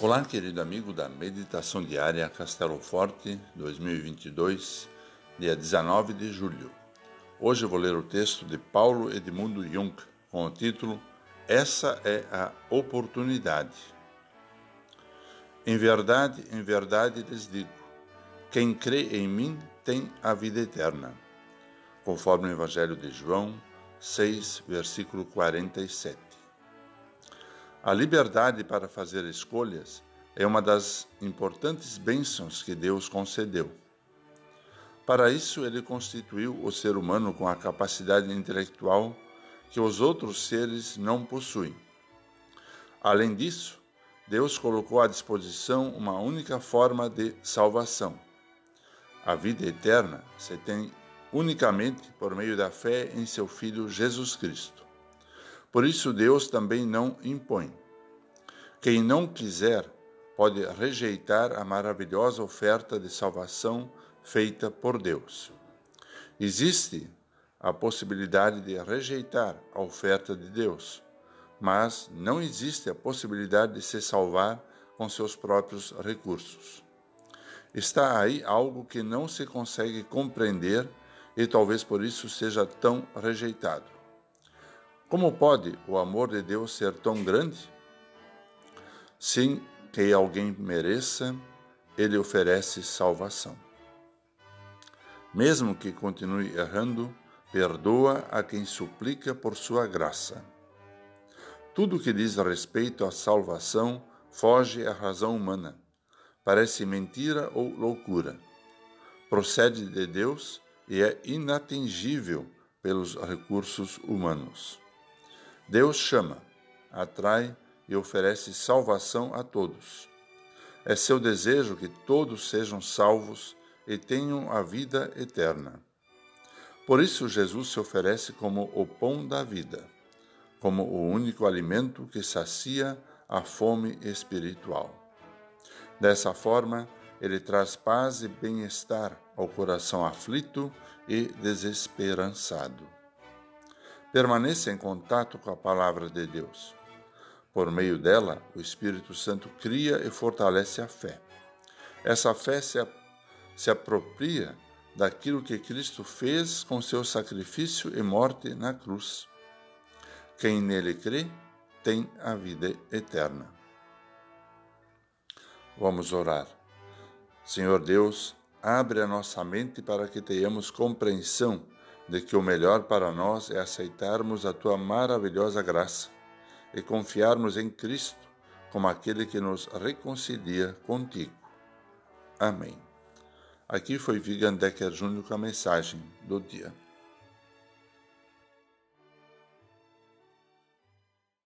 Olá, querido amigo da Meditação Diária Castelo Forte 2022, dia 19 de julho. Hoje vou ler o texto de Paulo Edmundo Jung com o título Essa é a oportunidade. Em verdade, em verdade lhes digo: quem crê em mim tem a vida eterna. Conforme o Evangelho de João 6, versículo 47. A liberdade para fazer escolhas é uma das importantes bênçãos que Deus concedeu. Para isso, ele constituiu o ser humano com a capacidade intelectual que os outros seres não possuem. Além disso, Deus colocou à disposição uma única forma de salvação. A vida eterna se tem unicamente por meio da fé em seu Filho Jesus Cristo. Por isso, Deus também não impõe. Quem não quiser pode rejeitar a maravilhosa oferta de salvação feita por Deus. Existe a possibilidade de rejeitar a oferta de Deus, mas não existe a possibilidade de se salvar com seus próprios recursos. Está aí algo que não se consegue compreender e talvez por isso seja tão rejeitado. Como pode o amor de Deus ser tão grande? Sem que alguém mereça, ele oferece salvação. Mesmo que continue errando, perdoa a quem suplica por sua graça. Tudo que diz respeito à salvação foge à razão humana. Parece mentira ou loucura. Procede de Deus e é inatingível pelos recursos humanos. Deus chama, atrai e oferece salvação a todos. É seu desejo que todos sejam salvos e tenham a vida eterna. Por isso, Jesus se oferece como o pão da vida, como o único alimento que sacia a fome espiritual. Dessa forma, ele traz paz e bem-estar ao coração aflito e desesperançado. Permaneça em contato com a palavra de Deus. Por meio dela, o Espírito Santo cria e fortalece a fé. Essa fé se, se apropria daquilo que Cristo fez com seu sacrifício e morte na cruz. Quem nele crê tem a vida eterna. Vamos orar. Senhor Deus, abre a nossa mente para que tenhamos compreensão de que o melhor para nós é aceitarmos a tua maravilhosa graça e confiarmos em Cristo como aquele que nos reconcilia contigo. Amém. Aqui foi Vigan Decker Júnior com a mensagem do dia.